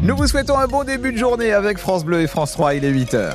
Nous vous souhaitons un bon début de journée avec France Bleu et France 3, il est 8h.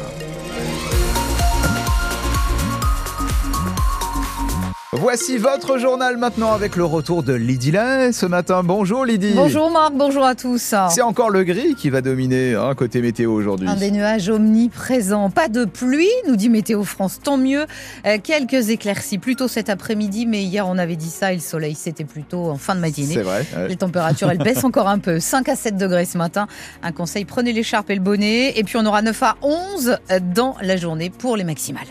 Voici votre journal maintenant avec le retour de Lydie Lay ce matin. Bonjour Lydie. Bonjour Marc, bonjour à tous. C'est encore le gris qui va dominer hein, côté météo aujourd'hui. Un des nuages omniprésents. Pas de pluie, nous dit Météo France, tant mieux. Euh, quelques éclaircies plutôt cet après-midi, mais hier on avait dit ça et le soleil c'était plutôt en fin de matinée. C'est vrai. Les températures elles baissent encore un peu. 5 à 7 degrés ce matin. Un conseil, prenez l'écharpe et le bonnet. Et puis on aura 9 à 11 dans la journée pour les maximales.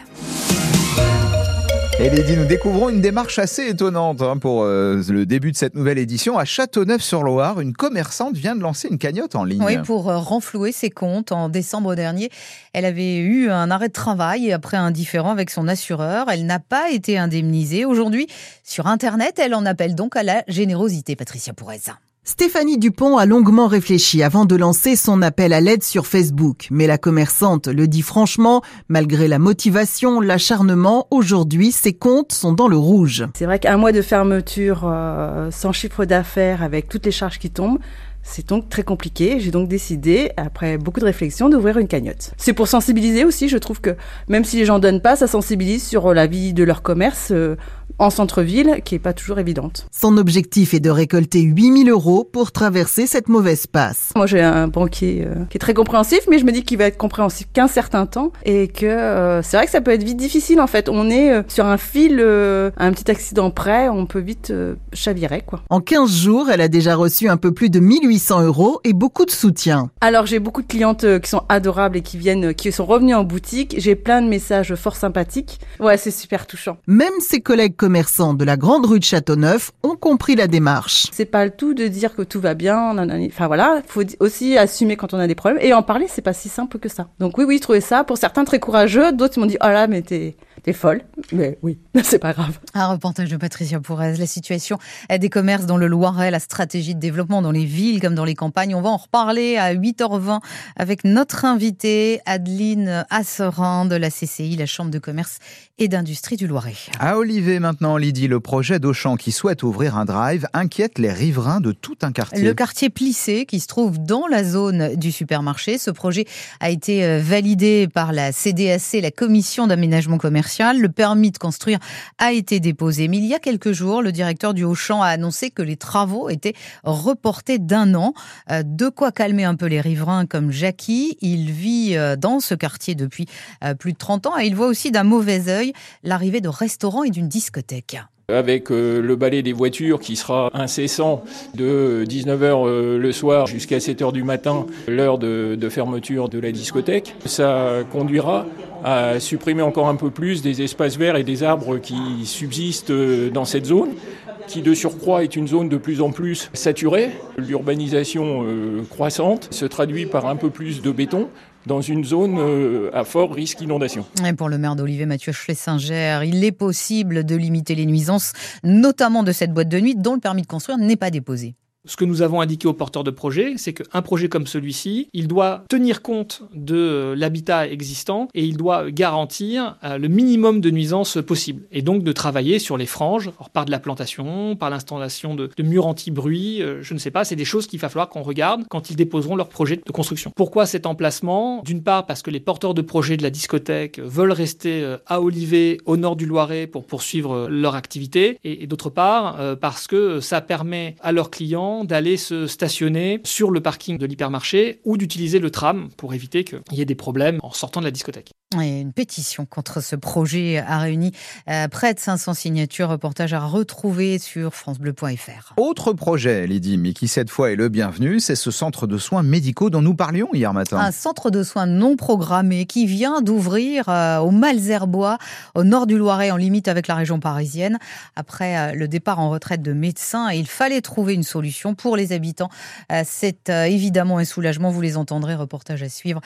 Et Lydie, nous découvrons une démarche assez étonnante hein, pour euh, le début de cette nouvelle édition. À Châteauneuf-sur-Loire, une commerçante vient de lancer une cagnotte en ligne. Oui, pour euh, renflouer ses comptes. En décembre dernier, elle avait eu un arrêt de travail après un différend avec son assureur. Elle n'a pas été indemnisée. Aujourd'hui, sur Internet, elle en appelle donc à la générosité, Patricia Pourez. Stéphanie Dupont a longuement réfléchi avant de lancer son appel à l'aide sur Facebook. Mais la commerçante le dit franchement, malgré la motivation, l'acharnement, aujourd'hui, ses comptes sont dans le rouge. C'est vrai qu'un mois de fermeture euh, sans chiffre d'affaires avec toutes les charges qui tombent, c'est donc très compliqué. J'ai donc décidé, après beaucoup de réflexion, d'ouvrir une cagnotte. C'est pour sensibiliser aussi. Je trouve que même si les gens donnent pas, ça sensibilise sur la vie de leur commerce euh, en centre-ville, qui est pas toujours évidente. Son objectif est de récolter 8000 euros pour traverser cette mauvaise passe. Moi, j'ai un banquier euh, qui est très compréhensif, mais je me dis qu'il va être compréhensif qu'un certain temps et que euh, c'est vrai que ça peut être vite difficile en fait. On est sur un fil, un petit accident près, on peut vite chavirer quoi. En 15 jours, elle a déjà reçu un peu plus de 1800 800 euros et beaucoup de soutien. Alors j'ai beaucoup de clientes euh, qui sont adorables et qui viennent, euh, qui sont revenues en boutique. J'ai plein de messages fort sympathiques. Ouais, c'est super touchant. Même ses collègues commerçants de la grande rue de Châteauneuf ont compris la démarche. C'est pas le tout de dire que tout va bien. Enfin voilà, faut aussi assumer quand on a des problèmes et en parler. C'est pas si simple que ça. Donc oui, oui, je trouvais ça pour certains très courageux. D'autres m'ont dit oh là, mais t'es t'es folle. Mais oui, c'est pas grave. Un reportage de Patricia Pourez. La situation des commerces dans le Loiret, la stratégie de développement dans les villes comme dans les campagnes. On va en reparler à 8h20 avec notre invitée Adeline Asserin de la CCI, la Chambre de commerce et d'industrie du Loiret. À Olivet maintenant, Lydie, le projet d'Auchan qui souhaite ouvrir un drive inquiète les riverains de tout un quartier. Le quartier Plissé qui se trouve dans la zone du supermarché. Ce projet a été validé par la CDAC, la Commission d'aménagement commercial. Le permis de construire a été déposé. Mais il y a quelques jours, le directeur du Auchan a annoncé que les travaux étaient reportés d'un euh, de quoi calmer un peu les riverains comme Jackie. Il vit euh, dans ce quartier depuis euh, plus de 30 ans et il voit aussi d'un mauvais œil l'arrivée de restaurants et d'une discothèque avec le balai des voitures qui sera incessant de 19h le soir jusqu'à 7h du matin, l'heure de, fermeture de la discothèque. Ça conduira à supprimer encore un peu plus des espaces verts et des arbres qui subsistent dans cette zone qui de surcroît est une zone de plus en plus saturée. L'urbanisation euh, croissante se traduit par un peu plus de béton dans une zone euh, à fort risque d'inondation. pour le maire d'Olivet, Mathieu Schlesinger, il est possible de limiter les nuisances, notamment de cette boîte de nuit dont le permis de construire n'est pas déposé. Ce que nous avons indiqué aux porteurs de projets, c'est qu'un projet comme celui-ci, il doit tenir compte de euh, l'habitat existant et il doit garantir euh, le minimum de nuisances possible. Et donc de travailler sur les franges, par de la plantation, par l'installation de, murs anti-bruit, euh, je ne sais pas, c'est des choses qu'il va falloir qu'on regarde quand ils déposeront leur projet de construction. Pourquoi cet emplacement? D'une part parce que les porteurs de projets de la discothèque veulent rester à Olivet, au nord du Loiret, pour poursuivre leur activité, et d'autre part parce que ça permet à leurs clients d'aller se stationner sur le parking de l'hypermarché ou d'utiliser le tram pour éviter qu'il y ait des problèmes en sortant de la discothèque. Et une pétition contre ce projet a réuni euh, près de 500 signatures. Reportage à retrouver sur francebleu.fr. Autre projet, Lydie, mais qui cette fois est le bienvenu, c'est ce centre de soins médicaux dont nous parlions hier matin. Un centre de soins non programmé qui vient d'ouvrir euh, au Malzerbois, au nord du Loiret, en limite avec la région parisienne. Après euh, le départ en retraite de médecins, il fallait trouver une solution pour les habitants. C'est évidemment un soulagement. Vous les entendrez. Reportage à suivre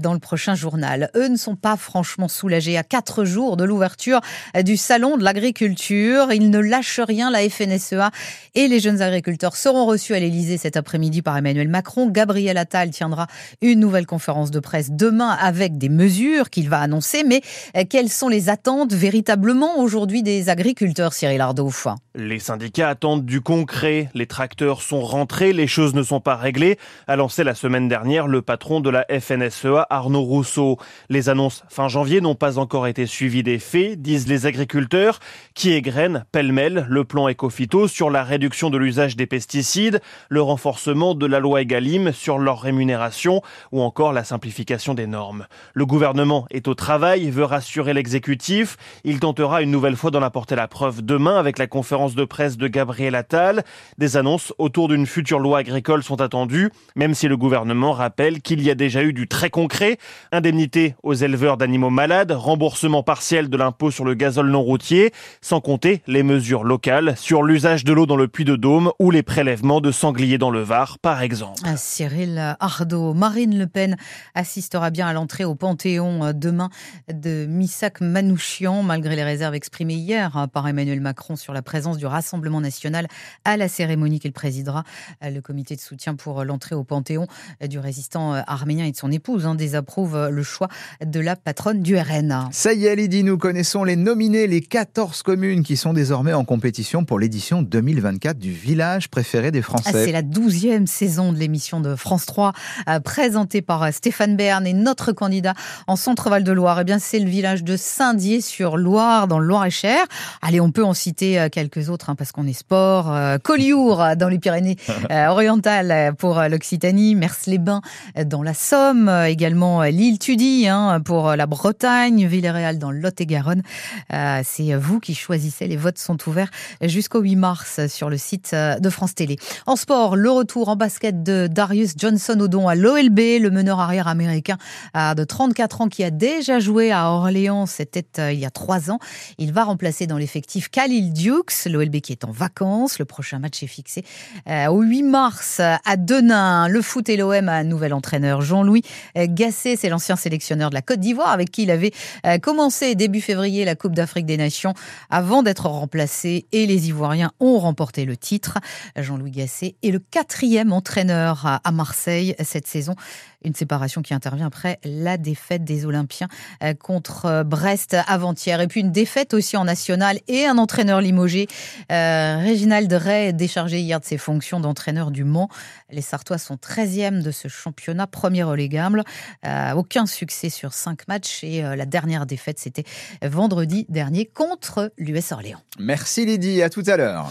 dans le prochain journal. Eux ne sont pas franchement soulagé à quatre jours de l'ouverture du salon de l'agriculture. Il ne lâche rien. La FNSEA et les jeunes agriculteurs seront reçus à l'Elysée cet après-midi par Emmanuel Macron. Gabriel Attal tiendra une nouvelle conférence de presse demain avec des mesures qu'il va annoncer. Mais euh, quelles sont les attentes véritablement aujourd'hui des agriculteurs, Cyril Ardo Les syndicats attendent du concret. Les tracteurs sont rentrés, les choses ne sont pas réglées, a lancé la semaine dernière le patron de la FNSEA, Arnaud Rousseau. Les annonces fin janvier n'ont pas encore été suivies des faits, disent les agriculteurs, qui égrènent pêle-mêle le plan Ecofito sur la réduction de l'usage des pesticides, le renforcement de la loi Egalim sur leur rémunération ou encore la simplification des normes. Le gouvernement est au travail, veut rassurer l'exécutif. Il tentera une nouvelle fois d'en apporter la preuve demain avec la conférence de presse de Gabriel Attal. Des annonces autour d'une future loi agricole sont attendues, même si le gouvernement rappelle qu'il y a déjà eu du très concret. Indemnité aux éleveurs d'animaux malades, remboursement partiel de l'impôt sur le gazole non routier, sans compter les mesures locales sur l'usage de l'eau dans le puits de Dôme ou les prélèvements de sangliers dans le Var, par exemple. Ah, Cyril Ardo, Marine Le Pen assistera bien à l'entrée au Panthéon euh, demain de Missak Manouchian, malgré les réserves exprimées hier hein, par Emmanuel Macron sur la présence du Rassemblement national à la cérémonie qu'il présidera. Euh, le comité de soutien pour l'entrée au Panthéon euh, du résistant arménien et de son épouse hein, désapprouve le choix de la patronne du RN. Ça y est, Lydie, nous connaissons les nominés, les 14 communes qui sont désormais en compétition pour l'édition 2024 du village préféré des Français. Ah, c'est la douzième saison de l'émission de France 3, présentée par Stéphane Bern et notre candidat en Centre-Val de Loire. Eh bien, c'est le village de Saint-Dié-sur-Loire, dans le Loir-et-Cher. Allez, on peut en citer euh, quelques autres, hein, parce qu'on est sport. Euh, Collioure, dans les Pyrénées-Orientales, euh, pour l'Occitanie. Mers-les-Bains, dans la Somme. Également l'île Tudy, hein, pour la Bretagne. Villarreal, dans Lot-et-Garonne. c'est vous qui choisissez. Les votes sont ouverts jusqu'au 8 mars sur le site de France Télé. En sport, le retour en basket de Darius Johnson-Odon à l'OLB, le meneur arrière américain de 34 ans qui a déjà joué à Orléans, c'était euh, il y a trois ans. Il va remplacer dans l'effectif Khalil Dukes, l'OLB qui est en vacances. Le prochain match est fixé euh, au 8 mars à Denain. Le foot et l'OM a un nouvel entraîneur, Jean-Louis Gasset. C'est l'ancien sélectionneur de la Côte d'Ivoire avec qui il avait euh, commencé début février la Coupe d'Afrique des Nations avant d'être remplacé et les Ivoiriens ont remporté le titre. Jean-Louis Gasset est le quatrième entraîneur à Marseille cette saison. Une séparation qui intervient après la défaite des Olympiens euh, contre euh, Brest avant-hier. Et puis une défaite aussi en national et un entraîneur limogé. Euh, Réginald Ray déchargé hier de ses fonctions d'entraîneur du Mans. Les Sartois sont 13e de ce championnat, premier relégable. aucun succès sur cinq matchs et la dernière défaite, c'était vendredi dernier contre l'US Orléans. Merci Lydie, à tout à l'heure.